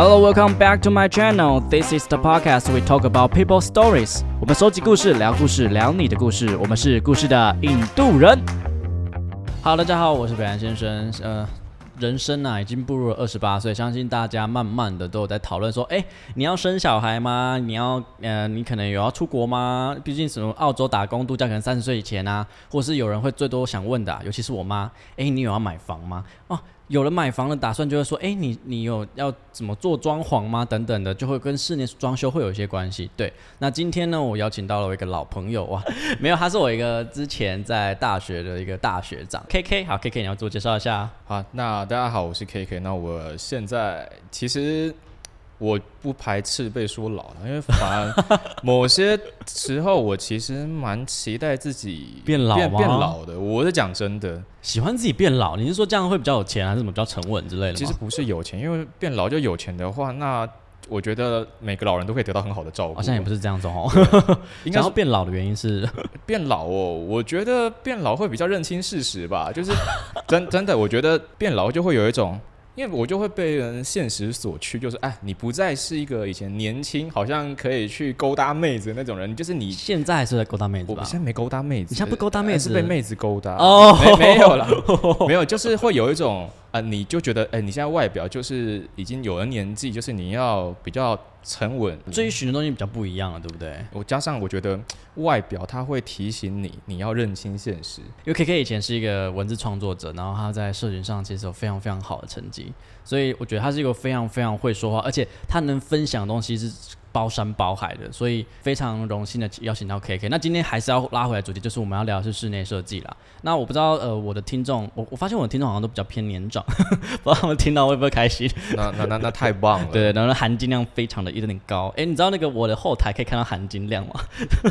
Hello, welcome back to my channel. This is the podcast we talk about people stories. 我们收集故事，聊故事，聊你的故事。我们是故事的印度人。Hello，大家好，我是北安先生。呃，人生啊，已经步入了二十八岁，相信大家慢慢的都有在讨论说，哎，你要生小孩吗？你要呃，你可能有要出国吗？毕竟什么澳洲打工度假，可能三十岁以前啊，或是有人会最多想问的，尤其是我妈，哎，你有要买房吗？哦。有了买房的打算，就会说：“哎，你你有要怎么做装潢吗？等等的，就会跟室内装修会有一些关系。”对，那今天呢，我邀请到了我一个老朋友哇，没有，他是我一个之前在大学的一个大学长，K K。好，K K，你要自我介绍一下。好，那大家好，我是 K K。那我现在其实。我不排斥被说老了，因为反而某些时候我其实蛮期待自己变老变变老的。我是讲真的，喜欢自己变老。你是说这样会比较有钱，还是什么比较沉稳之类的？其实不是有钱，因为变老就有钱的话，那我觉得每个老人都可以得到很好的照顾。好像也不是这样子哦。应该说变老的原因是变老哦。我觉得变老会比较认清事实吧，就是真 真的，我觉得变老就会有一种。因为我就会被人现实所趋，就是哎，你不再是一个以前年轻，好像可以去勾搭妹子那种人，就是你现在还是在勾搭妹子吧？我现在没勾搭妹子，你现在不勾搭妹子，是被妹子勾搭哦？没没有了，没有，就是会有一种。啊，你就觉得，哎，你现在外表就是已经有了年纪，就是你要比较沉稳，追寻的东西比较不一样了，对不对？我加上我觉得外表它会提醒你，你要认清现实。因为 K K 以前是一个文字创作者，然后他在社群上其实有非常非常好的成绩，所以我觉得他是一个非常非常会说话，而且他能分享的东西是。包山包海的，所以非常荣幸的邀请到 K K。那今天还是要拉回来主题，就是我们要聊的是室内设计啦。那我不知道，呃，我的听众，我我发现我的听众好像都比较偏年长，不知道他们听到会不会开心？那那那那太棒了，对，然后含金量非常的有点高。哎，你知道那个我的后台可以看到含金量吗？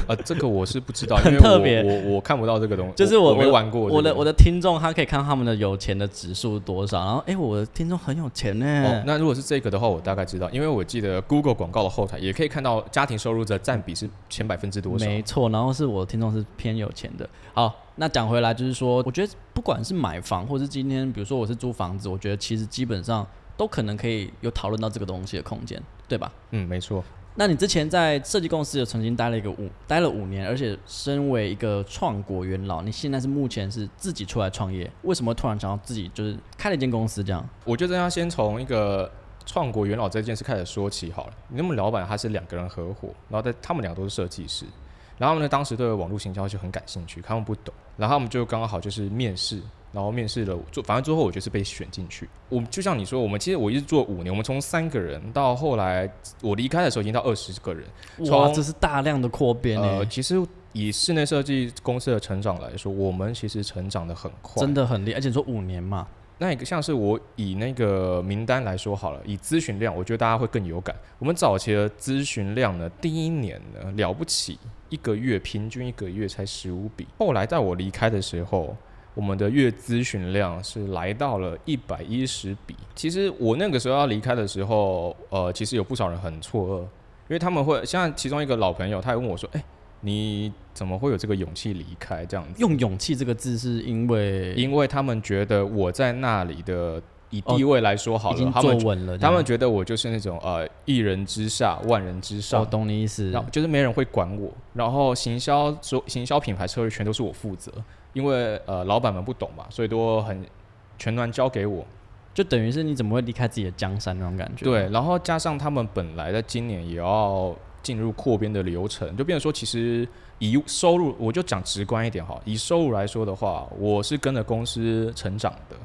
啊，这个我是不知道，很特别，我我看不到这个东西，就是我没玩过。我的我的听众他可以看到他们的有钱的指数多少，然后哎，我的听众很有钱呢。那如果是这个的话，我大概知道，因为我记得 Google 广告的后台也可以看到家。庭收入的占比是前百分之多少？没错，然后是我的听众是偏有钱的。好，那讲回来就是说，我觉得不管是买房，或是今天比如说我是租房子，我觉得其实基本上都可能可以有讨论到这个东西的空间，对吧？嗯，没错。那你之前在设计公司有曾经待了一个五待了五年，而且身为一个创国元老，你现在是目前是自己出来创业，为什么突然想要自己就是开了一间公司这样？我觉得要先从一个。创国元老这件事开始说起好了。你那么老板他是两个人合伙，然后在他们两个都是设计师，然后呢当时对网络行销就很感兴趣，他们不懂，然后他们就刚刚好就是面试，然后面试了做，反正最后我就是被选进去。我就像你说，我们其实我一直做五年，我们从三个人到后来我离开的时候已经到二十个人，哇，这是大量的扩编呃，其实以室内设计公司的成长来说，我们其实成长的很快，真的很厉害，而且说五年嘛。那一个像是我以那个名单来说好了，以咨询量，我觉得大家会更有感。我们早期的咨询量呢，第一年呢了不起，一个月平均一个月才十五笔。后来在我离开的时候，我们的月咨询量是来到了一百一十笔。其实我那个时候要离开的时候，呃，其实有不少人很错愕，因为他们会像其中一个老朋友，他也问我说：“哎。”你怎么会有这个勇气离开这样子？用勇气这个字是因为，因为他们觉得我在那里的以地位来说好了，他们稳了，他们觉得我就是那种呃一人之下万人之上。我懂你意思，然后就是没人会管我，然后行销所行销品牌策略全都是我负责，因为呃老板们不懂嘛，所以都很全端交给我，就等于是你怎么会离开自己的江山那种感觉？对，然后加上他们本来在今年也要。进入扩编的流程，就变成说，其实以收入，我就讲直观一点哈。以收入来说的话，我是跟着公司成长的。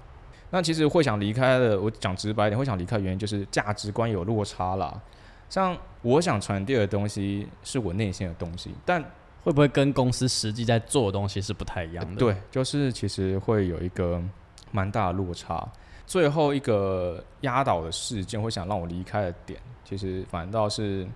那其实会想离开的，我讲直白一点，会想离开原因就是价值观有落差啦。像我想传递的东西是我内心的东西，但会不会跟公司实际在做的东西是不太一样的？对，就是其实会有一个蛮大的落差。最后一个压倒的事件，会想让我离开的点，其实反倒是。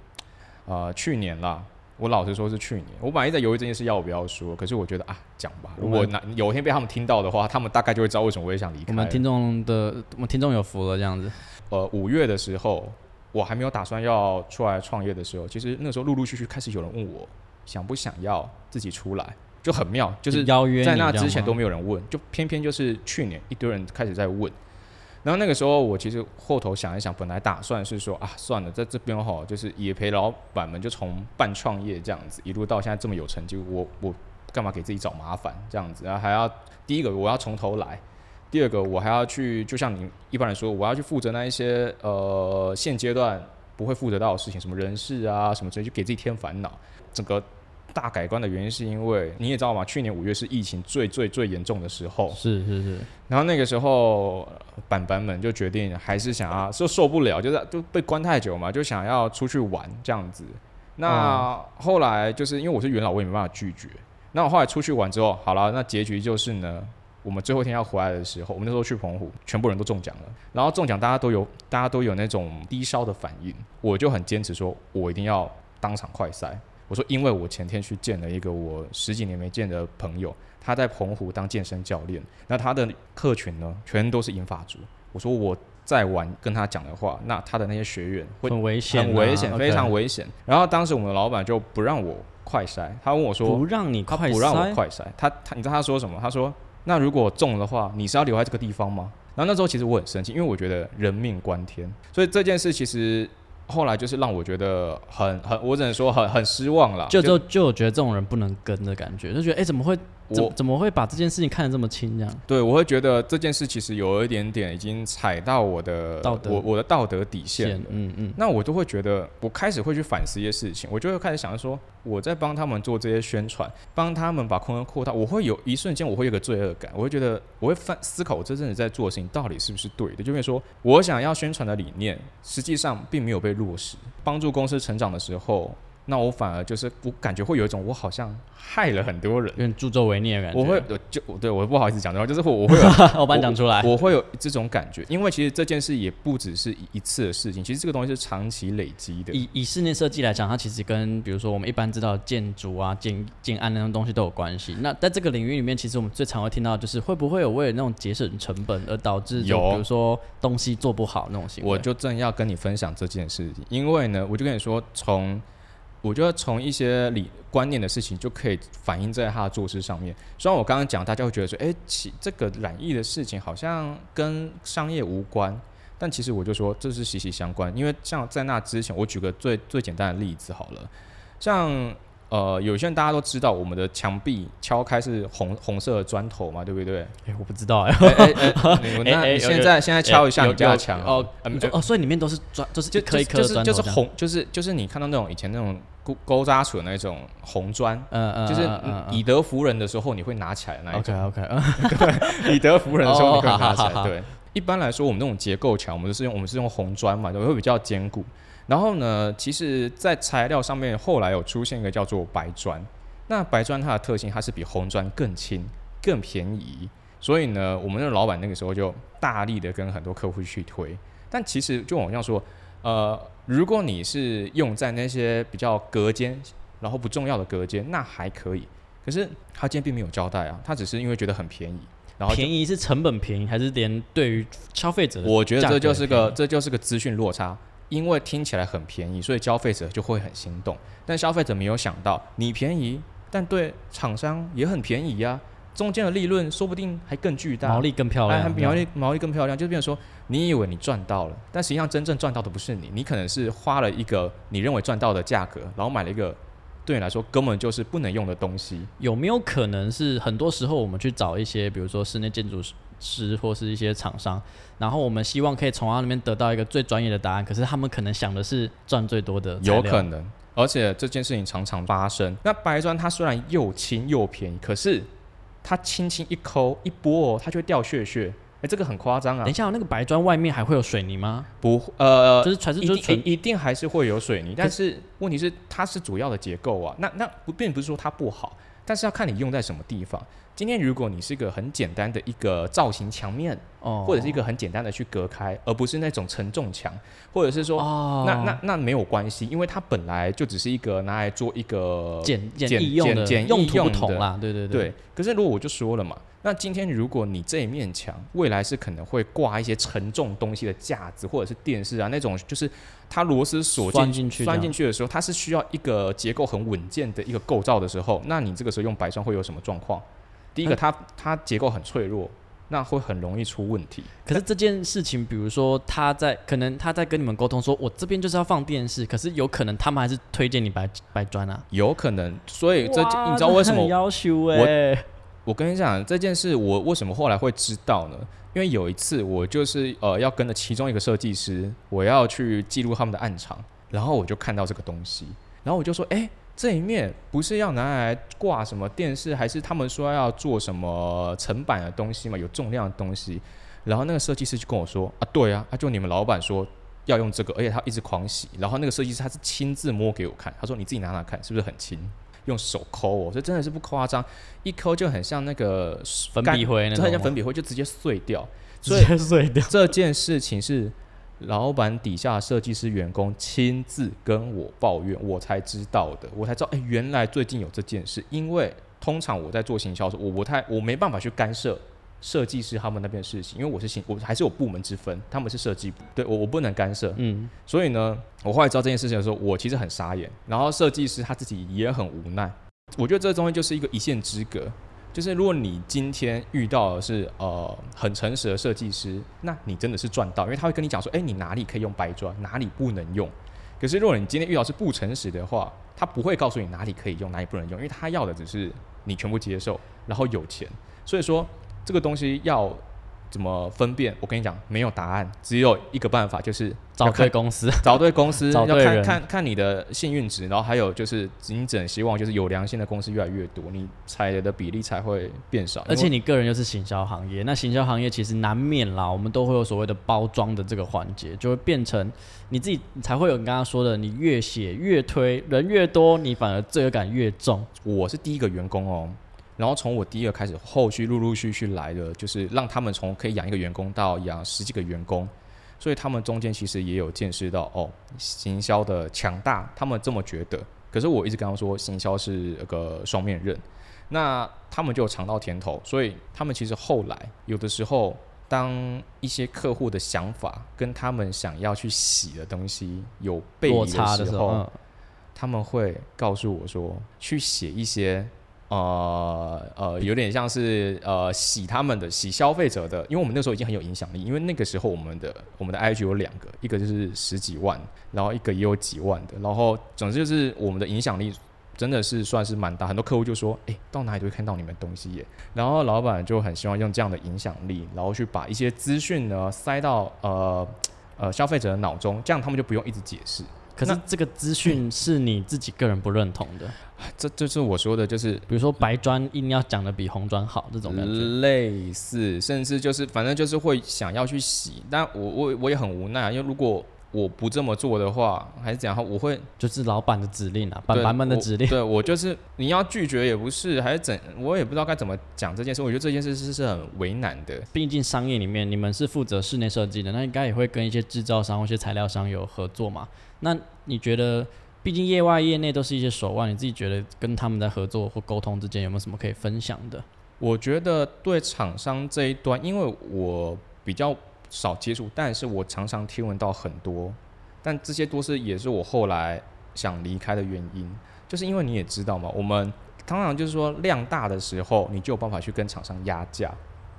呃，去年啦，我老实说是去年。我本来在犹豫这件事要不要说，可是我觉得啊，讲吧。如果哪有一天被他们听到的话，他们大概就会知道为什么我也想离开。我们听众的，我们听众有福了这样子。呃，五月的时候，我还没有打算要出来创业的时候，其实那时候陆陆续续开始有人问我想不想要自己出来，就很妙，就是邀约在那之前都没有人问，就偏偏就是去年一堆人开始在问。然后那个时候我其实后头想一想，本来打算是说啊，算了，在这边哈，就是也陪老板们就从半创业这样子一路到现在这么有成就，我我干嘛给自己找麻烦这样子？然后还要第一个我要从头来，第二个我还要去，就像你一般来说，我要去负责那一些呃现阶段不会负责到的事情，什么人事啊什么之类，就给自己添烦恼。整个大改观的原因是因为你也知道嘛，去年五月是疫情最最最严重的时候，是是是，然后那个时候板板们就决定还是想要，就受不了，就是就被关太久嘛，就想要出去玩这样子。那后来就是因为我是元老，我也没办法拒绝。那我后来出去玩之后，好了，那结局就是呢，我们最后一天要回来的时候，我们那时候去澎湖，全部人都中奖了。然后中奖，大家都有大家都有那种低烧的反应，我就很坚持说，我一定要当场快筛。我说，因为我前天去见了一个我十几年没见的朋友，他在澎湖当健身教练，那他的客群呢，全都是银发族。我说我在玩跟他讲的话，那他的那些学员会很危险啊，很危险，非常危险。然后当时我们的老板就不让我快筛，他问我说不让你快他不让我快筛，他他你知道他说什么？他说那如果中了的话，你是要留在这个地方吗？然后那时候其实我很生气，因为我觉得人命关天，所以这件事其实后来就是让我觉得很很，我只能说很很失望了。就就就我觉得这种人不能跟的感觉，就觉得哎、怎么会怎我怎么会把这件事情看得这么轻这样？对，我会觉得这件事其实有一点点已经踩到我的道德我我的道德底线了。嗯嗯，那我都会觉得，我开始会去反思一些事情，我就会开始想说，我在帮他们做这些宣传，帮他们把空间扩大，我会有一瞬间，我会有个罪恶感，我会觉得，我会反思考我这阵子在做的事情到底是不是对的，就会说，我想要宣传的理念，实际上并没有被落实，帮助公司成长的时候，那我反而就是我感觉会有一种我好像害了很多人有。点助纣为虐的感觉。我会，我就对我不好意思讲的话，就是我 我会有 我把你讲出来。我会有这种感觉，因为其实这件事也不只是一一次的事情，其实这个东西是长期累积的。以以室内设计来讲，它其实跟比如说我们一般知道建筑啊、建建安那种东西都有关系。那在这个领域里面，其实我们最常会听到就是会不会有为了那种节省成本而导致有比如说东西做不好那种行为。我就正要跟你分享这件事情，因为呢，我就跟你说，从我觉得从一些理观念的事情就可以反映在他的做事上面。虽然我刚刚讲，大家会觉得说，哎、其这个染疫的事情好像跟商业无关，但其实我就说这是息息相关。因为像在那之前，我举个最最简单的例子好了，像呃，有些人大家都知道，我们的墙壁敲开是红红色的砖头嘛，对不对？哎、我不知道哎、哎哎哎，你 那你哎哎有现在现在敲一下有你家的墙哦哦，所以里面都是砖，就是就一颗一颗就是的砖头这样，就是红，就是就是你看到那种以前那种勾勾扎处的那种红砖，嗯嗯，就是以德服人的时候你会拿起来的那一 OK 种，OK，嗯。以德服人的时候你会拿起来。对，一般来说我们那种结构墙，我们都是用我们是用红砖嘛，对会比较坚固。然后呢，其实，在材料上面后来有出现一个叫做白砖。那白砖它的特性，它是比红砖更轻、更便宜。所以呢，我们的老板那个时候就大力的跟很多客户去推。但其实就我这样说，呃，如果你是用在那些比较隔间，然后不重要的隔间，那还可以。可是他今天并没有交代啊，他只是因为觉得很便宜，然后便宜是成本便宜，还是连对于消费者的我觉得这就是个这就是个资讯落差，因为听起来很便宜，所以消费者就会很心动。但消费者没有想到，你便宜，但对厂商也很便宜呀、中间的利润说不定还更巨大，毛利更漂哎，亮，还毛利毛利更漂亮，就变成说，你以为你赚到了，但实际上真正赚到的不是你，你可能是花了一个你认为赚到的价格，然后买了一个对你来说根本就是不能用的东西。有没有可能是很多时候我们去找一些，比如说室内建筑师或是一些厂商，然后我们希望可以从他那边得到一个最专业的答案，可是他们可能想的是赚最多的，有可能，而且这件事情常常发生。那白砖它虽然又轻又便宜，可是它轻轻一抠一拨哦，它就会掉屑屑。哎、这个很夸张啊等一！下，那个白砖外面还会有水泥吗？不，呃，就是传是一就是一定还是会有水泥，但是问题是它是主要的结构啊。那那不并不是说它不好，但是要看你用在什么地方。今天如果你是一个很简单的一个造型墙面，哦，或者是一个很简单的去隔开，而不是那种承重墙，或者是说哦，那那那没有关系，因为它本来就只是一个拿来做一个简简简易用的用途不同啦，对对对。可是如果我就说了嘛，那今天如果你这一面墙未来是可能会挂一些沉重东西的架子或者是电视啊那种，就是它螺丝锁钻进进去钻进去的时候，它是需要一个结构很稳健的一个构造的时候，那你这个时候用白砖会有什么状况？第一个，嗯它它结构很脆弱，那会很容易出问题。可是这件事情，比如说他在可能他在跟你们沟通说，我这边就是要放电视，可是有可能他们还是推荐你白白砖啊。有可能，所以这你知道为什么？要求哎，我跟你讲这件事，我为什么后来会知道呢？因为有一次我就是呃要跟着其中一个设计师，我要去记录他们的暗场，然后我就看到这个东西，然后我就说，哎。这一面不是要拿来挂什么电视，还是他们说要做什么层板的东西嘛？有重量的东西。然后那个设计师就跟我说：“啊，对啊，啊就你们老板说要用这个，而且他一直狂洗。然后那个设计师他是亲自摸给我看，他说你自己拿拿看，是不是很轻？用手抠哦，这真的是不夸张，一抠就很像那个粉笔灰，很像粉笔灰，就直接碎掉，直接碎掉。这件事情是。”老板底下设计师员工亲自跟我抱怨，我才知道的，我才知道，哎，原来最近有这件事。因为通常我在做行销时，我不太，我没办法去干涉设计师他们那边的事情，因为我是行，我还是有部门之分，他们是设计部，对我我不能干涉。嗯，所以呢，我后来知道这件事情的时候，我其实很傻眼，然后设计师他自己也很无奈。我觉得这东西就是一个一线之隔。就是如果你今天遇到的是呃很诚实的设计师，那你真的是赚到，因为他会跟你讲说，哎，你哪里可以用白砖，哪里不能用。可是如果你今天遇到是不诚实的话，他不会告诉你哪里可以用，哪里不能用，因为他要的只是你全部接受，然后有钱。所以说这个东西要。怎么分辨？我跟你讲，没有答案，只有一个办法，就是找对 公司，找对公司，要看看看你的幸运值，然后还有就是，你只能希望就是有良心的公司越来越多，你踩的比例才会变少。而且你个人又是行销行业，那行销行业其实难免啦，我们都会有所谓的包装的这个环节，就会变成你自己才会有你刚刚说的，你越写越推，人越多，你反而罪恶感越重。我是第一个员工哦。然后从我第一个开始，后续陆陆续续来的，就是让他们从可以养一个员工到养十几个员工，所以他们中间其实也有见识到哦，行销的强大，他们这么觉得。可是我一直跟他们说，行销是个双面刃，那他们就尝到甜头，所以他们其实后来有的时候，当一些客户的想法跟他们想要去洗的东西有背离的时候，他们会告诉我说，去写一些。呃呃，有点像是呃洗他们的洗消费者的，因为我们那时候已经很有影响力，因为那个时候我们的我们的 IG 有两个，一个就是十几万，然后一个也有几万的，然后总之就是我们的影响力真的是算是蛮大，很多客户就说，哎，到哪里都会看到你们东西耶，然后老板就很希望用这样的影响力，然后去把一些资讯呢塞到呃呃消费者的脑中，这样他们就不用一直解释。可是这个资讯是你自己个人不认同的，这就是我说的，就是比如说白砖一定要讲的比红砖好这种感觉，类似，甚至就是反正就是会想要去洗，但我我我也很无奈，因为如果我不这么做的话，还是怎样我会就是老板的指令啊，板板们的指令，对我就是你要拒绝也不是，还是怎，我也不知道该怎么讲这件事，我觉得这件事是是很为难的，毕竟商业里面你们是负责室内设计的，那应该也会跟一些制造商或一些材料商有合作嘛。那你觉得，毕竟业外业内都是一些手腕，你自己觉得跟他们在合作或沟通之间有没有什么可以分享的？我觉得对厂商这一端，因为我比较少接触，但是我常常听闻到很多，但这些都是也是我后来想离开的原因，就是因为你也知道嘛，我们通常就是说量大的时候，你就有办法去跟厂商压价，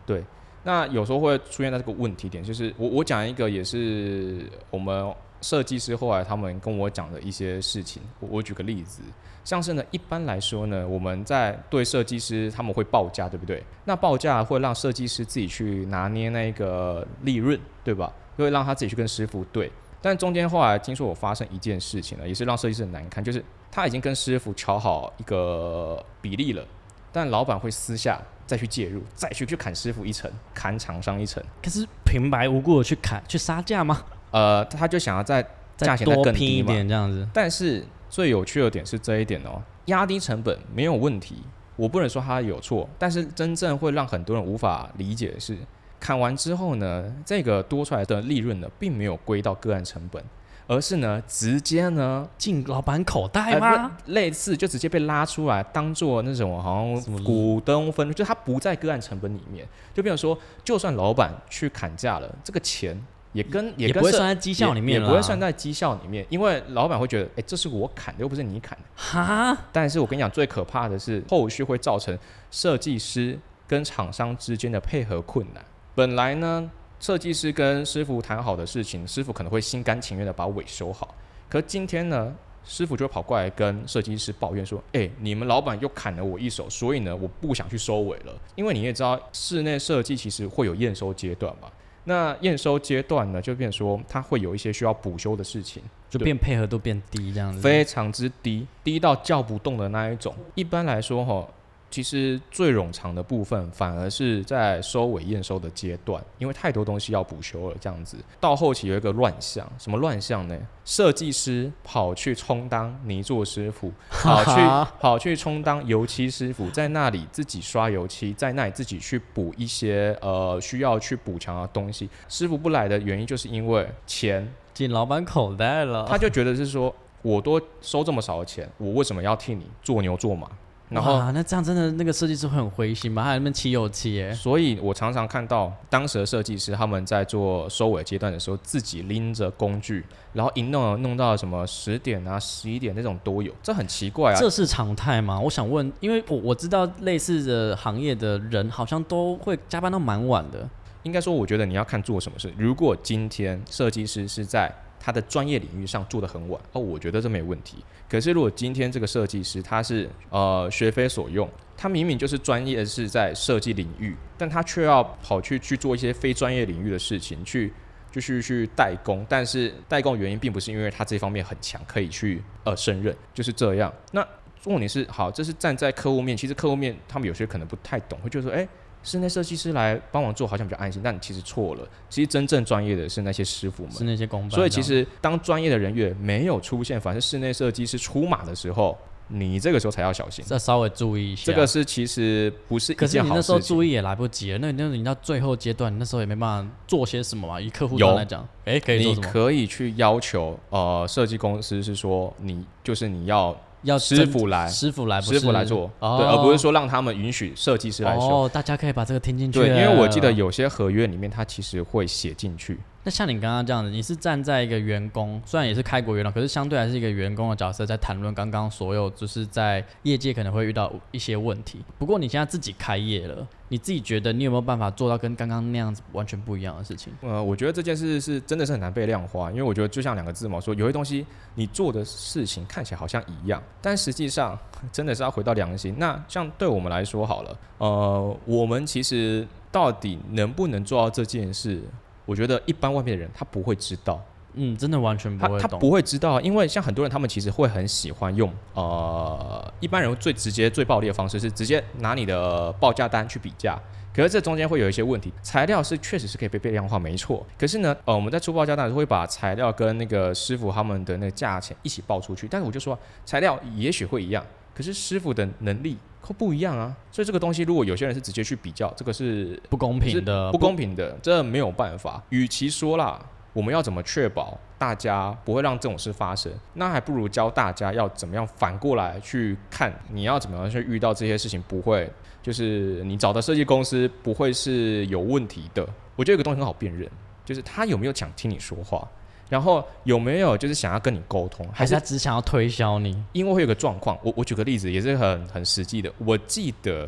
对，那有时候会出现在这个问题点，就是我我讲一个也是我们。设计师后来他们跟我讲的一些事情，我我举个例子，像是呢，一般来说呢，我们在对设计师他们会报价，对不对？那报价会让设计师自己去拿捏那个利润，对吧？会让他自己去跟师傅对。但中间后来听说我发生一件事情了，也是让设计师很难堪，就是他已经跟师傅敲好一个比例了，但老板会私下再去介入，再去去砍师傅一层，砍厂商一层。可是平白无故的去砍去杀价吗？呃，他就想要在价钱再更低一点这样子。但是最有趣的点是这一点哦，压低成本没有问题，我不能说他有错。但是真正会让很多人无法理解的是，砍完之后呢，这个多出来的利润呢，并没有归到个案成本，而是呢，直接呢进老板口袋吗？类似就直接被拉出来，当做那种好像股东分，就他不在个案成本里面。就比如说，就算老板去砍价了，这个钱。也跟也不会算在绩效里面也不会算在绩效里面，因为老板会觉得，哎，这是我砍的，又不是你砍的。哈！但是我跟你讲，最可怕的是后续会造成设计师跟厂商之间的配合困难。本来呢，设计师跟师傅谈好的事情，师傅可能会心甘情愿的把尾收好。可今天呢，师傅就跑过来跟设计师抱怨说：“哎，你们老板又砍了我一手，所以呢，我不想去收尾了。因为你也知道，室内设计其实会有验收阶段嘛。那验收阶段呢，就变说它会有一些需要补修的事情，就变配合度变低这样子，非常之低，低到叫不动的那一种。一般来说，哈。”其实最冗长的部分，反而是在收尾验收的阶段，因为太多东西要补修了。这样子到后期有一个乱象，什么乱象呢？设计师跑去充当泥作师傅，跑去跑去充当油漆师傅，在那里自己刷油漆，在那里自己去补一些呃需要去补强的东西。师傅不来的原因，就是因为钱进老板口袋了。他就觉得是说，我多收这么少的钱，我为什么要替你做牛做马？然后，那这样真的那个设计师会很灰心吗？还有那边漆油漆耶。所以我常常看到当时的设计师他们在做收尾阶段的时候，自己拎着工具，然后一弄弄到什么十点啊、十一点那种都有，这很奇怪啊。这是常态吗？我想问，因为我我知道类似的行业的人好像都会加班到蛮晚的。应该说，我觉得你要看做什么事。如果今天设计师是在他的专业领域上做的很晚，哦，我觉得这没问题。可是如果今天这个设计师他是呃学非所用，他明明就是专业是在设计领域，但他却要跑去去做一些非专业领域的事情，去就是去代工。但是代工原因并不是因为他这方面很强，可以去呃胜任，就是这样。那重点是好，这是站在客户面，其实客户面他们有些可能不太懂，会觉得说哎。室内设计师来帮忙做，好像比较安心，但其实错了。其实真正专业的是那些师傅们，是那些工。所以其实当专业的人员没有出现，反正室内设计师出马的时候，你这个时候才要小心，再稍微注意一下。这个是其实不是一件好事，可是你那时候注意也来不及了。那那你到最后阶段，那时候也没办法做些什么嘛？以客户端来讲，哎，可以？你可以去要求呃设计公司是说，你就是你要。要师傅来，师傅来，师傅来做，对，而不是说让他们允许设计师来修。哦，大家可以把这个听进去。对，因为我记得有些合约里面，它其实会写进去。那像你刚刚这样子，你是站在一个员工，虽然也是开国元老，可是相对还是一个员工的角色，在谈论刚刚所有就是在业界可能会遇到一些问题。不过你现在自己开业了，你自己觉得你有没有办法做到跟刚刚那样子完全不一样的事情？呃，我觉得这件事是真的是很难被量化，因为我觉得就像两个字嘛，说有些东西你做的事情看起来好像一样，但实际上真的是要回到良心。那像对我们来说好了，呃，我们其实到底能不能做到这件事？我觉得一般外面的人他不会知道，嗯，真的完全不会，他不会知道，因为像很多人他们其实会很喜欢用，呃，一般人最直接最暴力的方式是直接拿你的报价单去比价，可是这中间会有一些问题，材料是确实是可以被被量化，没错，可是呢，呃，我们在出报价单的时候会把材料跟那个师傅他们的那个价钱一起报出去，但是我就说材料也许会一样，可是师傅的能力。不一样啊，所以这个东西如果有些人是直接去比较，这个是不公平的，不公平的，这没有办法。与其说啦，我们要怎么确保大家不会让这种事发生，那还不如教大家要怎么样反过来去看，你要怎么样去遇到这些事情，不会就是你找的设计公司不会是有问题的。我觉得有个东西很好辨认，就是他有没有想听你说话。然后有没有就是想要跟你沟通，还是他只想要推销你？因为会有个状况，我我举个例子也是很很实际的。我记得，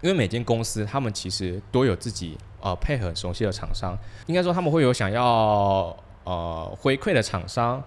因为每间公司他们其实都有自己呃配合熟悉的厂商，应该说他们会有想要呃回馈的厂商，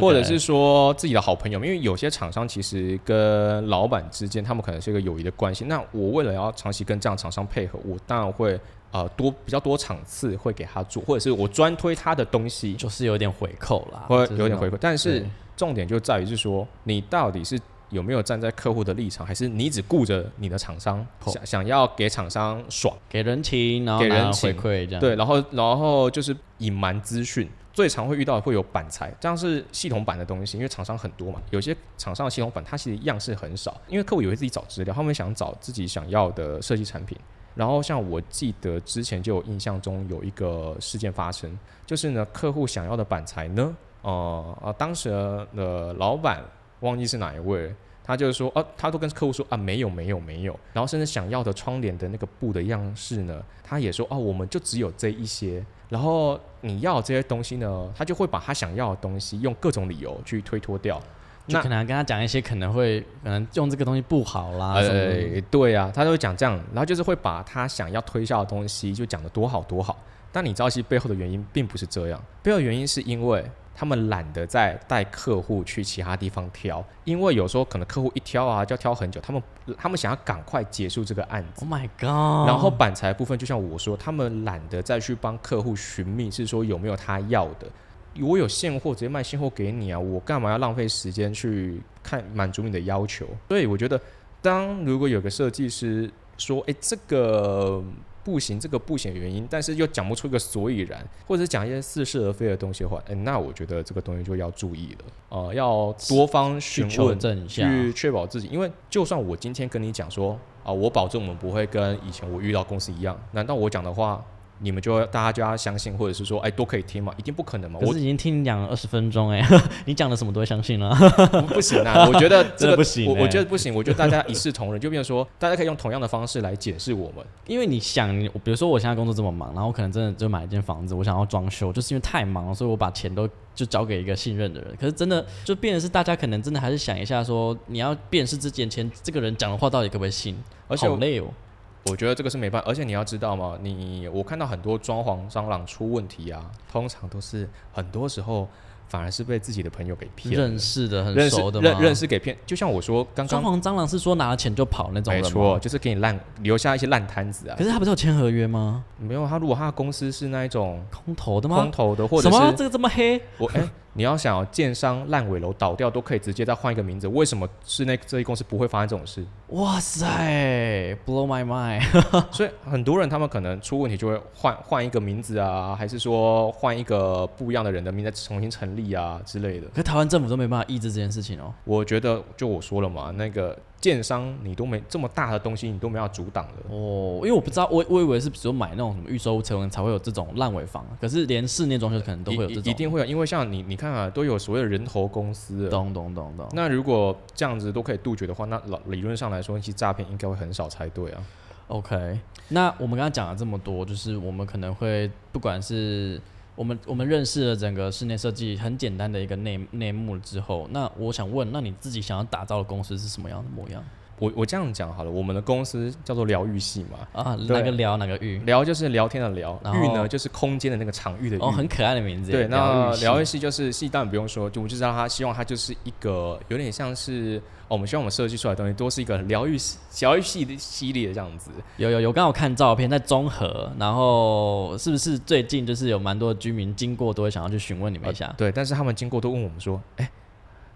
或者是说自己的好朋友。因为有些厂商其实跟老板之间，他们可能是一个友谊的关系。那我为了要长期跟这样厂商配合，我当然会。呃，多比较多场次会给他做，或者是我专推他的东西，就是有点回扣啦，或有点回扣。但是重点就在于是说，你到底是有没有站在客户的立场，还是你只顾着你的厂商想想要给厂商爽，给人情，然后给人回馈这样。对，然后然后就是隐瞒资讯，最常会遇到会有板材，这样是系统版的东西，因为厂商很多嘛，有些厂商的系统版它其实样式很少，因为客户也会自己找资料，他们想找自己想要的设计产品。然后像我记得之前就有印象中有一个事件发生，就是呢客户想要的板材呢，呃呃当时的老板忘记是哪一位，他就是说，呃他都跟客户说啊没有没有没有，然后甚至想要的窗帘的那个布的样式呢，他也说哦我们就只有这一些，然后你要这些东西呢，他就会把他想要的东西用各种理由去推脱掉。那就可能跟他讲一些可能会可能用这个东西不好啦什么的。呃，对啊，他都会讲这样，然后就是会把他想要推销的东西就讲的多好多好。但你知道，其实背后的原因并不是这样，背后的原因是因为他们懒得再带客户去其他地方挑，因为有时候可能客户一挑啊就要挑很久，他们他们想要赶快结束这个案子。Oh my god！然后板材部分，就像我说，他们懒得再去帮客户寻觅，是说有没有他要的。我有现货，直接卖现货给你啊！我干嘛要浪费时间去看满足你的要求？所以我觉得，当如果有个设计师说：“诶，这个不行，这个不行的原因，但是又讲不出一个所以然，或者是讲一些似是而非的东西的话，诶，那我觉得这个东西就要注意了。呃，要多方询问，证一下，去确保自己，因为就算我今天跟你讲说啊，我保证我们不会跟以前我遇到公司一样，难道我讲的话你们就要大家就要相信，或者是说哎都可以听嘛？一定不可能嘛！我可是已经听你讲了二十分钟哎，你讲的什么都会相信了。不不行啊！我觉得这个 不行欸我我觉得不行，我觉得大家一视同仁，就变成说大家可以用同样的方式来解释我们。因为你想，你比如说我现在工作这么忙，然后我可能真的就买一间房子，我想要装修，就是因为太忙了，所以我把钱都就交给一个信任的人。可是真的就变的是大家可能真的还是想一下说，你要辨识之前前这个人讲的话到底可不可以信，而且好累哦。我觉得这个是没办法，而且你要知道嘛，你我看到很多装潢蟑螂出问题啊，通常都是很多时候反而是被自己的朋友给骗了，认识的很认识熟的吗？认认识给骗。就像我说刚刚，装潢蟑螂是说拿了钱就跑那种人没错，吗？就是给你烂留下一些烂摊子啊可。是他不是有签合约吗？没有他，如果他的公司是那一种空投的吗空？投的，或者是什么这个这么黑？我哎、你要想、要、建商烂尾楼倒掉都可以直接再换一个名字，为什么是那这一公司不会发生这种事？哇塞，blow my mind！所以很多人他们可能出问题就会换换一个名字啊，还是说换一个不一样的人的名字再重新成立啊之类的。可是台湾政府都没办法抑制这件事情哦。我觉得就我说了嘛，那个建商你都没这么大的东西，你都没有阻挡的。哦，因为我不知道，我我以为是只有买那种什么预售车才会才会有这种烂尾房，可是连室内装修可能都会有一这种。一定会有，因为像你你看啊，都有所谓的人头公司了，懂懂懂懂。那如果这样子都可以杜绝的话，那老理论上来说，其实诈骗应该会很少才对啊。OK，那我们刚刚讲了这么多，就是我们可能会不管是我们我们认识了整个室内设计很简单的一个内内幕之后，那我想问，那你自己想要打造的公司是什么样的模样？我我这样讲好了，我们的公司叫做疗愈系嘛，啊？对哪个疗哪个愈？疗就是聊天的聊，愈呢就是空间的那个场域的域。哦，很可爱的名字耶。对，那系疗愈系就是系，当然不用说，就我就知道他，希望它就是一个有点像是，哦，我们希望我们设计出来的东西都是一个疗愈系疗愈系的系列这样子。有有有，刚好看照片在综合，然后是不是最近就是有蛮多的居民经过都会想要去询问你们一下？对，但是他们经过都问我们说，哎、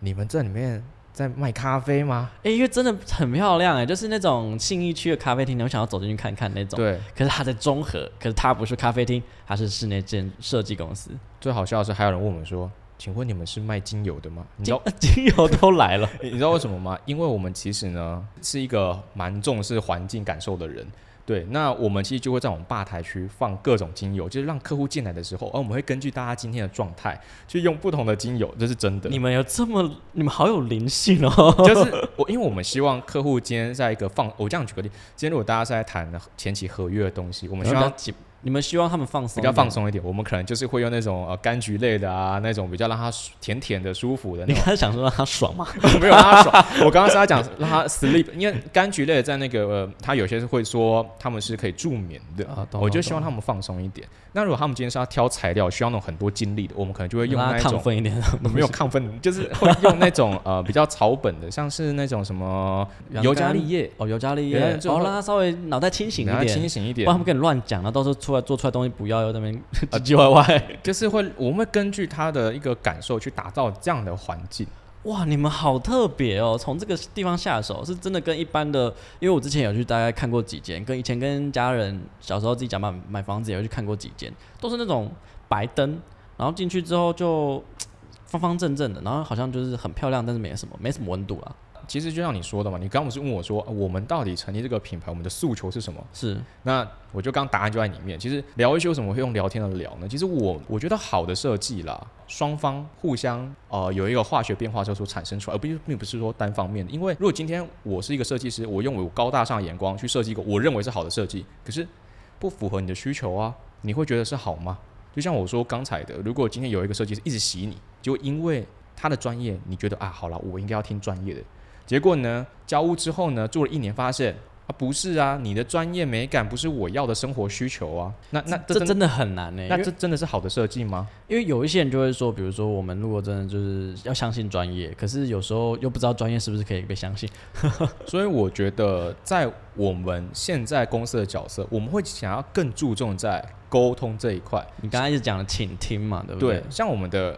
你们这里面在卖咖啡吗？哎、因为真的很漂亮哎，就是那种信义区的咖啡厅，我想要走进去看看那种。对，可是它在中和，可是它不是咖啡厅，它是室内建设计公司，最好笑的是还有人问我们说，请问你们是卖精油的吗？你知道精 油都来了。你知道为什么吗？因为我们其实呢是一个蛮重视环境感受的人。对，那我们其实就会在我们吧台区放各种精油，就是让客户进来的时候，而我们会根据大家今天的状态去用不同的精油，这是真的。你们有这么，你们好有灵性哦。就是我，因为我们希望客户今天在一个放，我这样举个例，今天如果大家是在谈前期合约的东西，我们希望比较你们希望他们放松，比较放。松一点，我们可能就是会用那种呃柑橘类的啊，那种比较让他甜甜的、舒服的。你刚才想说让他爽吗？没有让他爽，我刚刚是他讲让他 sleep，因为柑橘类的在那个呃，他有些是会说他们是可以助眠的，啊我就希望他们放松一点。那如果他们今天是要挑材料，需要那种很多精力的，我们可能就会用那种奋一点的。没有亢奋，就是会用那种呃 比较草本的，像是那种什么尤加利叶，哦，尤加利叶，哦，让他稍微脑袋清醒一点，清醒一点不然他，们跟你乱讲，然后到时候出来 做出来东西不要，又在那边 唧唧歪歪。就是会我们会根据他的一个感受去打造这样的环境。哇，你们好特别哦！从这个地方下手，是真的跟一般的，因为我之前有去大概看过几间，跟以前跟家人小时候自己讲买买房子也会去看过几间，都是那种白灯，然后进去之后就 方方正正的，然后好像就是很漂亮，但是没什么没什么温度啊。其实就像你说的嘛，你刚刚不是问我说，呃我们到底成立这个品牌，我们的诉求是什么？是，那我就刚答案就在里面。其实聊一些为什么会用聊天的聊呢？其实我我觉得好的设计啦，双方互相呃有一个化学变化之后所产生出来，而不并不是说单方面的。因为如果今天我是一个设计师，我用我高大上的眼光去设计一个我认为是好的设计，可是不符合你的需求啊，你会觉得是好吗？就像我说刚才的，如果今天有一个设计师一直洗你，就因为他的专业你觉得啊，好了，我应该要听专业的。结果呢，交屋之后呢，住了一年，发现啊，不是啊，你的专业美感不是我要的生活需求啊。那那真这真的很难呢、那这真的是好的设计吗？因为有一些人就会说，比如说我们如果真的就是要相信专业，可是有时候又不知道专业是不是可以被相信。所以我觉得，在我们现在公司的角色，我们会想要更注重在沟通这一块。你刚才一直讲的倾听嘛，对不对？对，像我们的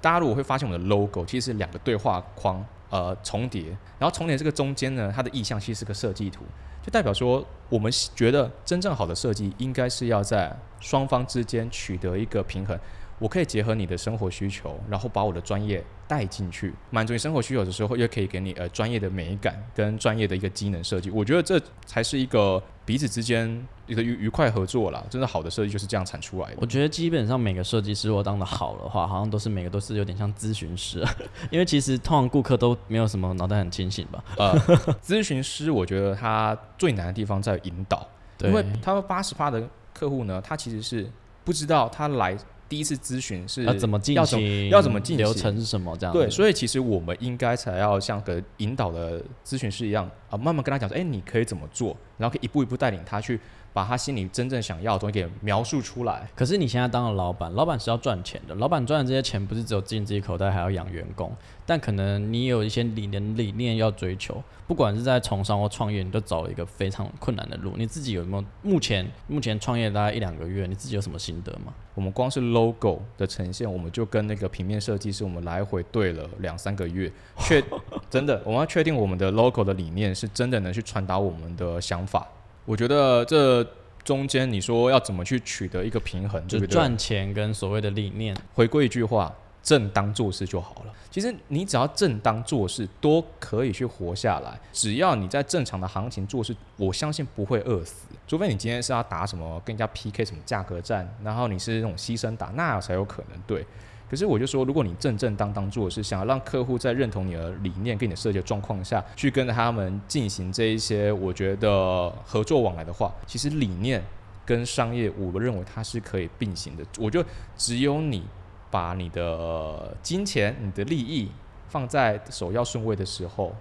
大家如果会发现，我们的 logo 其实是两个对话框呃重叠，然后重叠这个中间呢，它的意向其实是个设计图，就代表说我们觉得真正好的设计应该是要在双方之间取得一个平衡。我可以结合你的生活需求，然后把我的专业带进去，满足你生活需求的时候，又可以给你呃专业的美感跟专业的一个机能设计。我觉得这才是一个彼此之间一个愉愉快合作啦。真的好的设计就是这样产出来的。我觉得基本上每个设计师如果当的好的话，好像都是每个都是有点像咨询师，因为其实通常顾客都没有什么脑袋很清醒吧。呃，咨询师我觉得他最难的地方在于引导，因为他们八十趴的客户呢，他其实是不知道他来第一次咨询是要怎么进行，要怎么进行流程是什么这样子。对，所以其实我们应该才要像个引导的咨询师一样啊，慢慢跟他讲说，哎、你可以怎么做，然后可以一步一步带领他去把他心里真正想要的东西给描述出来。可是你现在当了老板，老板是要赚钱的，老板赚的这些钱不是只有进自己口袋，还要养员工。但可能你有一些理念理念要追求，不管是在从商或创业，你都走了一个非常困难的路。你自己有没有目前目前创业大概一两个月，你自己有什么心得吗？我们光是 logo 的呈现，我们就跟那个平面设计师，我们来回对了两三个月，确 真的，我们要确定我们的 logo 的理念是真的能去传达我们的想法。我觉得这中间你说要怎么去取得一个平衡？就赚钱跟所谓的理念，回归一句话，正当做事就好了。其实你只要正当做事，都可以去活下来。只要你在正常的行情做事，我相信不会饿死。除非你今天是要打什么跟人家 PK 什么价格战，然后你是那种牺牲打，那才有可能对。可是我就说，如果你正正当当做是，想要让客户在认同你的理念跟你的设计的状况下去跟他们进行这一些，我觉得合作往来的话，其实理念跟商业，我认为它是可以并行的。我就只有你把你的金钱、你的利益放在首要顺位的时候，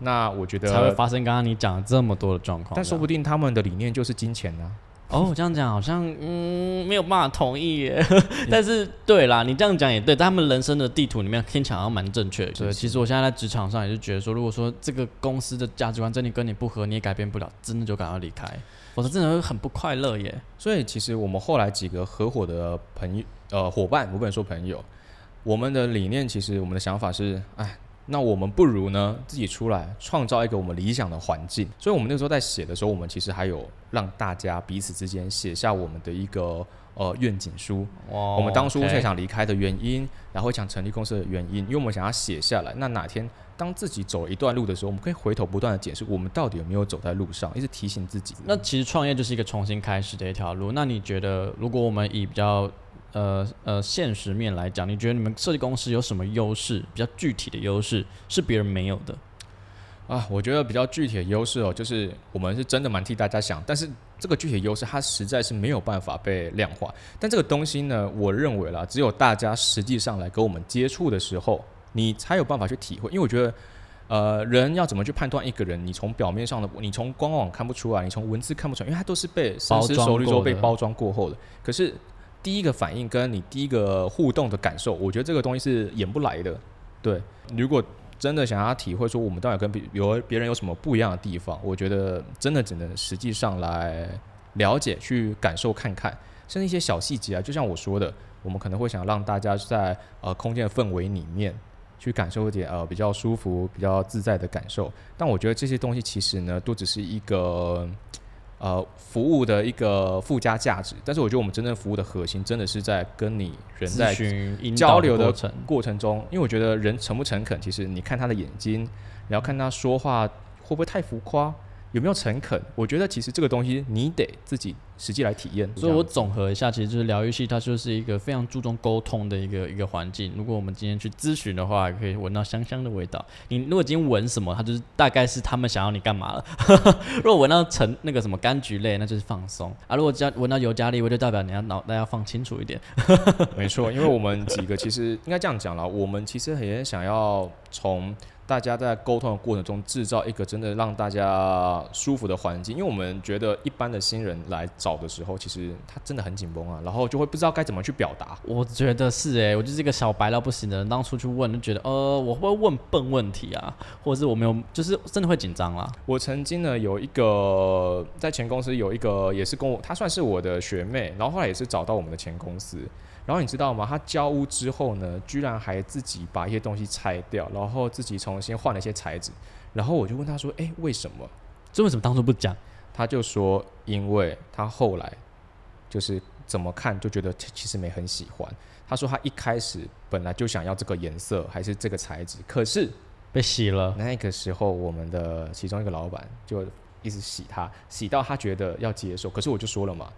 那我觉得才会，发生刚刚你讲的这么多的状况。但说不定他们的理念就是金钱呢、哦，这样讲好像嗯没有办法同意耶。但是对啦，你这样讲也对，在他们人生的地图里面听起来好像蛮正确的。对，其实我现在在职场上也是觉得说，如果说这个公司的价值观真的跟你不合，你也改变不了，真的就赶快离开，否则真的会很不快乐耶。所以其实我们后来几个合伙的朋友呃伙伴，我不能说朋友，我们的理念其实我们的想法是，哎，那我们不如呢自己出来创造一个我们理想的环境。所以我们那个时候在写的时候，我们其实还有让大家彼此之间写下我们的一个呃愿景书。哇我们当初哦 OK 会想离开的原因，然后想成立公司的原因，因为我们想要写下来。那哪天当自己走一段路的时候，我们可以回头不断的解释我们到底有没有走在路上，一直提醒自己。那其实创业就是一个重新开始的一条路。那你觉得，如果我们以比较呃呃现实面来讲，你觉得你们设计公司有什么优势？比较具体的优势是别人没有的？啊，我觉得比较具体的优势哦，就是我们是真的蛮替大家想，但是这个具体的优势它实在是没有办法被量化。但这个东西呢，我认为啦，只有大家实际上来跟我们接触的时候，你才有办法去体会。因为我觉得，呃，人要怎么去判断一个人，你从表面上的，你从官网看不出来，你从文字看不出来，因为它都是被深思包装熟虑之后被包装过后的。可是第一个反应跟你第一个互动的感受，我觉得这个东西是演不来的。对，如果真的想要体会说我们到底跟别有别人有什么不一样的地方，我觉得真的只能实际上来了解、去感受看看，甚至一些小细节啊，就像我说的，我们可能会想让大家在呃空间的氛围里面去感受一点呃比较舒服、比较自在的感受。但我觉得这些东西其实呢，都只是一个呃服务的一个附加价值，但是我觉得我们真正服务的核心，真的是在跟你人在交流的过程，过程中，因为我觉得人诚不诚恳，其实你看他的眼睛，然后看他说话会不会太浮夸，有没有诚恳？我觉得其实这个东西你得自己实际来体验。所以我总合一下，其实就是疗愈系，它就是一个非常注重沟通的一个一个环境。如果我们今天去咨询的话，可以闻到香香的味道。你如果今天闻什么，它就是大概是他们想要你干嘛了。如果闻到橙那个什么柑橘类，那就是放松啊。如果加闻到尤加利味，就代表你要脑袋要放清楚一点。没错，因为我们几个其实应该这样讲了，我们其实也想要从大家在沟通的过程中制造一个真的让大家舒服的环境，因为我们觉得一般的新人来找的时候，其实他真的很紧绷啊，然后就会不知道该怎么去表达。我觉得是诶、我就是一个小白到不行的人，当初去问就觉得，呃，我会不会问笨问题啊，或者是我没有，就是真的会紧张啦。我曾经呢有一个在前公司有一个也是跟我，她算是我的学妹，然后后来也是找到我们的前公司。然后你知道吗？他交屋之后呢，居然还自己把一些东西拆掉，然后自己重新换了一些材质。然后我就问他说：“诶，为什么这为什么当初不讲？？”他就说：“因为他后来就是怎么看就觉得其其实没很喜欢。”他说他一开始本来就想要这个颜色还是这个材质，可是被洗了。那个时候，我们的其中一个老板就一直洗他，洗到他觉得要接受。可是我就说了嘛，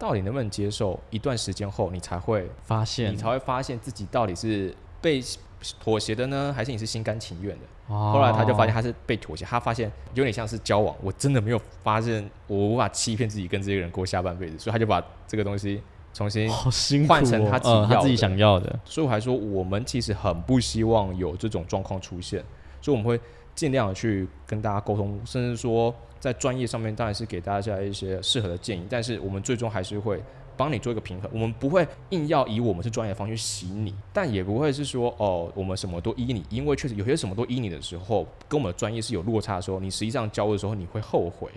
到底能不能接受？一段时间后，你才会，发现你才会发现自己到底是被妥协的呢，还是你是心甘情愿的？后后来他就发现他是被妥协，他发现有点像是交往，我真的没有发现，我无法欺骗自己跟这个人过下半辈子，所以他就把这个东西重新 换成他自己呃他自己想要的。所以我还说，我们其实很不希望有这种状况出现，所以我们会尽量的去跟大家沟通，甚至说在专业上面当然是给大家一些适合的建议，但是我们最终还是会帮你做一个平衡。我们不会硬要以我们是专业的方去洗你，但也不会是说哦我们什么都依你，因为确实有些什么都依你的时候，跟我们的专业是有落差的时候，你实际上教的时候你会后悔。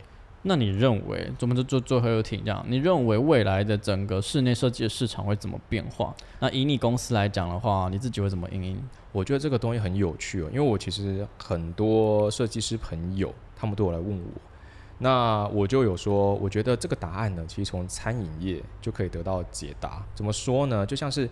那你认为，我们就做最后一个题这样，你认为未来的整个室内设计的市场会怎么变化？那以你公司来讲的话，你自己会怎么应应？我觉得这个东西很有趣哦，因为我其实很多设计师朋友，他们都有来问我，那我就有说，我觉得这个答案呢，其实从餐饮业就可以得到解答。怎么说呢？就像是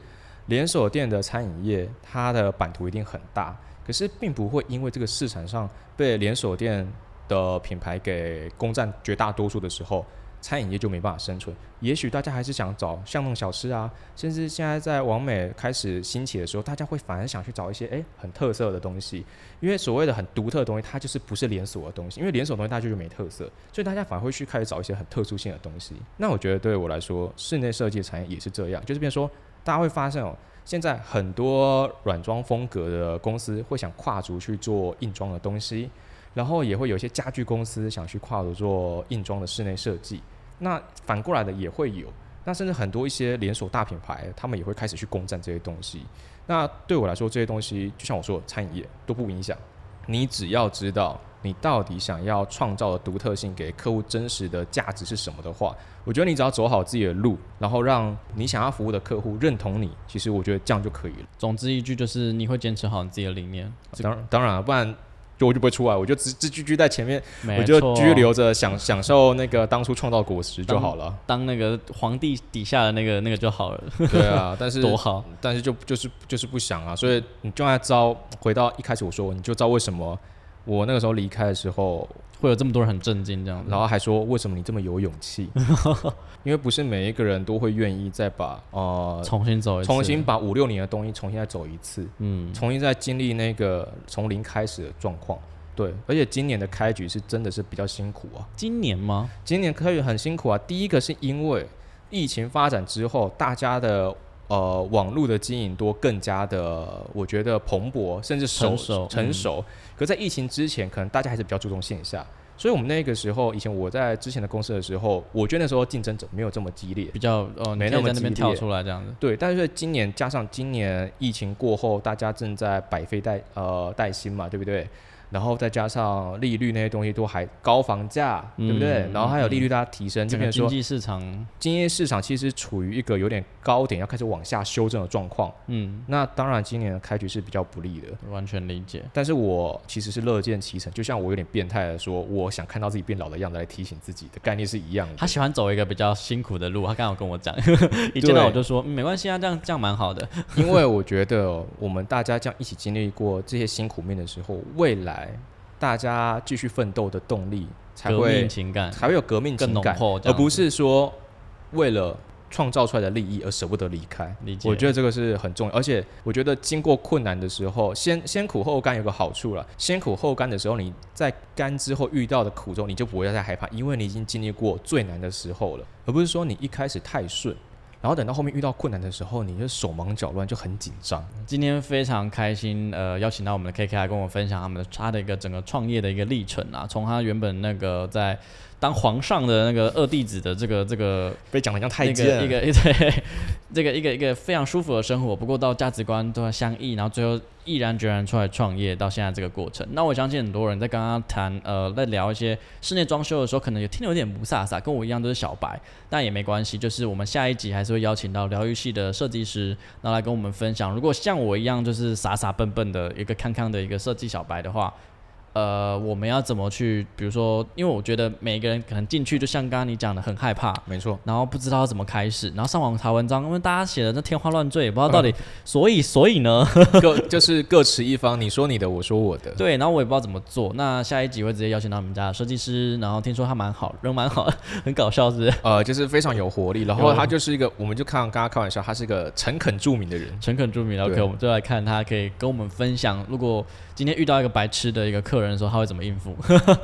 连锁店的餐饮业，它的版图一定很大，可是并不会因为这个市场上被连锁店的品牌给攻占绝大多数的时候，餐饮业就没办法生存。也许大家还是想找巷弄小吃啊，甚至现在在网美开始兴起的时候，大家会反而想去找一些诶很特色的东西，因为所谓的很独特的东西，它就是不是连锁的东西，因为连锁东西它就没特色，所以大家反而会去开始找一些很特殊性的东西。那我觉得对我来说，室内设计产业也是这样，就是变成说大家会发现哦，现在很多软装风格的公司会想跨足去做硬装的东西，然后也会有一些家具公司想去跨入做硬装的室内设计。那反过来的也会有，那甚至很多一些连锁大品牌，他们也会开始去攻占这些东西。那对我来说，这些东西就像我说的，餐饮业都不影响。你只要知道你到底想要创造的独特性给客户真实的价值是什么的话，我觉得你只要走好自己的路，然后让你想要服务的客户认同你，其实我觉得这样就可以了。总之一句就是，你会坚持好你自己的理念。当然，当然了，不然就我就不会出来，我就只只居居在前面，我就居留着享享受那个当初创造果实就好了。当那个皇帝底下的那个那个就好了，对啊，但是多好。但是就就是就是不想啊，所以你就要招，回到一开始我说，你就知道为什么我那个时候离开的时候，会有这么多人很震惊这样。然后还说为什么你这么有勇气？因为不是每一个人都会愿意再把呃重新走一次，重新把五六年的东西重新再走一次，嗯，重新再经历那个从零开始的状况。对，而且今年的开局是真的是比较辛苦啊。今年吗？今年开局很辛苦啊。第一个是因为疫情发展之后，大家的呃网络的经营多更加的，我觉得蓬勃，甚至熟成熟成熟。可在疫情之前，可能大家还是比较注重线下。所以，我们那个时候，以前我在之前的公司的时候，我觉得那时候竞争者没有这么激烈，比较哦，没那么激烈跳出来这样子。对，但是今年加上今年疫情过后，大家正在百废待呃待兴嘛，对不对？然后再加上利率那些东西都还高房价，对不对？嗯然后还有利率大家提升，就整个变成说经济市场，经济市场其实处于一个有点高点，要开始往下修正的状况。嗯，那当然，今年的开局是比较不利的。完全理解。但是我其实是乐见其成，就像我有点变态的说，我想看到自己变老的样子来提醒自己的概念是一样的。他喜欢走一个比较辛苦的路，他刚好跟我讲，一见到我就说、嗯、没关系啊，这样这样蛮好的。因为我觉得我们大家这样一起经历过这些辛苦面的时候，未来大家继续奋斗的动力，才革会命情感才会有革命情感，而不是说为了创造出来的利益而舍不得离开。我觉得这个是很重要，而且我觉得经过困难的时候，先先苦后甘有个好处了。先苦后甘的时候，你在甘之后遇到的苦中，你就不会再害怕，因为你已经经历过最难的时候了，而不是说你一开始太顺，然后等到后面遇到困难的时候，你就手忙脚乱，就很紧张。今天非常开心，呃，邀请到我们的 KK 来跟我分享他们的他的一个整个创业的一个历程啊，从他原本那个在当皇上的那个二弟子的这个这个被讲的像太那监个一个一 对这个一个一个非常舒服的生活，不过到价值观都要相异，然后最后毅然决然出来创业，到现在这个过程。那我相信很多人在刚刚谈呃在聊一些室内装修的时候，可能也听得有点不飒飒，跟我一样都是小白，但也没关系，就是我们下一集还是会邀请到疗愈系的设计师，然后来跟我们分享。如果像我一样就是傻傻笨笨的一个康康的一个设计小白的话。呃，我们要怎么去？比如说，因为我觉得每个人可能进去，就像刚刚你讲的，很害怕，没错，然后不知道怎么开始，然后上网查文章，因为大家写的那天花乱坠，也不知道到底，所以所以呢，各就是各持一方，你说你的，我说我的。对，然后我也不知道怎么做。那下一集会直接邀请到我们家的设计师，然后听说他蛮好，人蛮好，很搞笑，是不是？呃，就是非常有活力，然后他就是一个，我们就看刚刚开玩笑，他是一个诚恳著名的人。诚恳著名，OK，对我们就来看他可以跟我们分享，如果今天遇到一个白痴的一个客人的时候，他会怎么应付？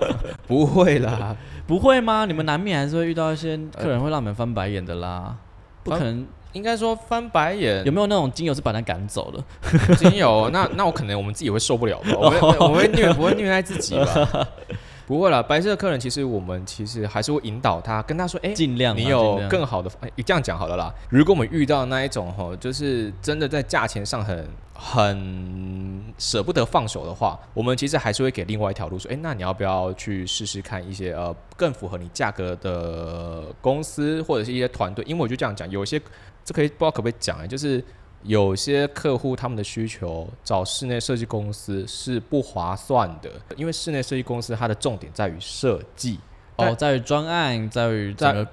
不会啦，不会吗？你们难免还是会遇到一些客人会让你们翻白眼的啦，不可能。应该说翻白眼有没有那种精油是把他赶走的？精油，那那我可能我们自己会受不了吧？我会我会虐不会虐待自己吧？不会啦，白色的客人其实我们其实还是会引导他，跟他说，哎、尽量啊你有更好的，哎、这样讲好了啦。如果我们遇到那一种吼，就是真的在价钱上很很舍不得放手的话，我们其实还是会给另外一条路，说，哎、那你要不要去试试看一些呃更符合你价格的公司或者是一些团队？因为我就这样讲，有些这可以不知道可不可以讲哎，就是有些客户他们的需求找室内设计公司是不划算的，因为室内设计公司它的重点在于设计。哦，在于专案，在于整个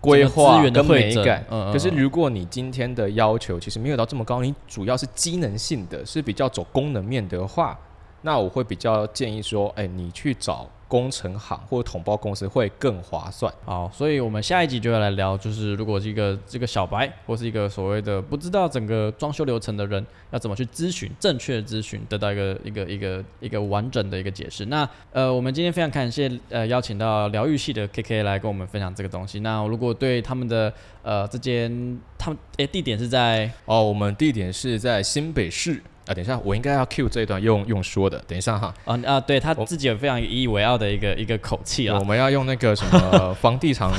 规划资源的跟美感，嗯嗯可是嗯如果你今天的要求其实没有到这么高，你主要是机能性的，是比较走功能面的话，那我会比较建议说，哎、你去找工程行或者统包公司会更划算。好，所以我们下一集就要来聊，就是如果是一个这个小白或是一个所谓的不知道整个装修流程的人，要怎么去咨询正确的咨询，得到一个一个一个一个完整的一个解释。那呃，我们今天非常感谢呃邀请到疗愈系的 KK 来跟我们分享这个东西。那如果对他们的呃这间他们诶、地点是在哦，我们地点是在新北市啊。等一下，我应该要 Q 这一段用用说的。等一下哈，啊啊，对他自己有非常引以为傲的一个一个口气啊我。们要用那个什么房地产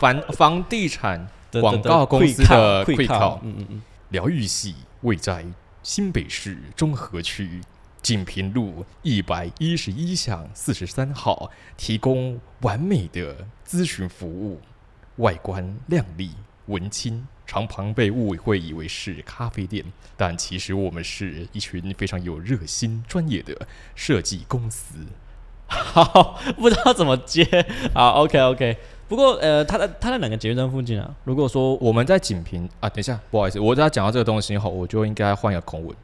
房 房地产广告公司的会 quick call，嗯嗯嗯，疗愈系位在新北市中和区锦屏路一百一十一巷四十三号，提供完美的咨询服务，外观亮丽文青。常常被误会以为是咖啡店，但其实我们是一群非常有热心、专业的设计公司。好，不知道怎么接。好，OK OK。不过呃，他在他在哪个捷运站附近啊？如果说我们在锦屏啊，等一下，不好意思，我在讲到这个东西后，我就应该换一个口吻。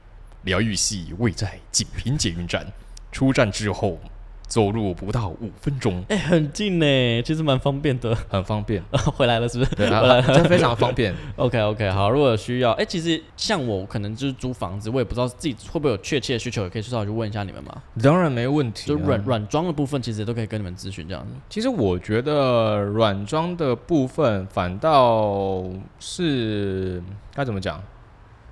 疗愈系位在锦屏捷运站，出站之后走路不到五分钟，哎、很近呢，其实蛮方便的。很方便。回来了是不是？对啊回来，了。真非常方便。OK OK，好，如果有需要，哎、其实像我可能就是租房子，我也不知道自己会不会有确切的需求，也可以稍微去问一下你们嘛。当然没问题、啊。就软软装的部分，其实都可以跟你们咨询这样子。其实我觉得软装的部分反倒是该怎么讲？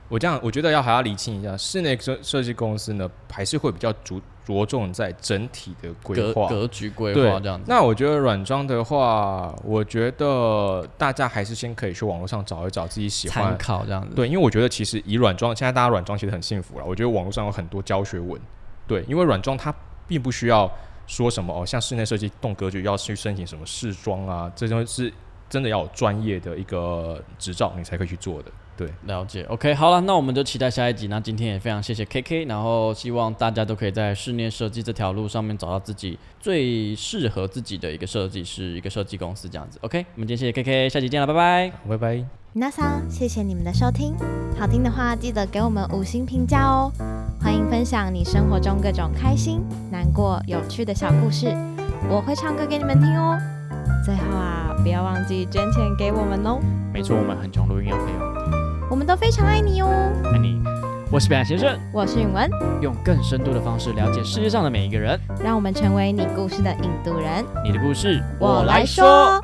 我这样我觉得要还要理清一下，室内设设计公司呢，还是会比较着着重在整体的规划。格格局规划这样子。那我觉得软装的话，我觉得大家还是先可以去网络上找一找自己喜参欢。考这样子。对，因为我觉得其实以软装，现在大家软装其实很幸福了。我觉得网络上有很多教学文，对，因为软装它并不需要说什么哦，像室内设计动格局要去申请什么试装啊，这都是真的要有专业的一个执照，你才可以去做的。对，了解，OK，好了，那我们就期待下一集。那今天也非常谢谢 KK，然后希望大家都可以在室内设计这条路上面找到自己最适合自己的一个设计师、一个设计公司这样子。OK，我们今天谢谢 KK，下期见了，拜拜。好拜拜。那桑，谢谢你们的收听，好听的话记得给我们五星评价哦。欢迎分享你生活中各种开心、难过、有趣的小故事，我会唱歌给你们听哦。最后啊，不要忘记捐钱给我们哦，没错，我们很穷，录音要费用，我们都非常爱你哦。爱你。我是北岸先生，我是允文，用更深度的方式了解世界上的每一个人，让我们成为你故事的引渡人。你的故事我来说。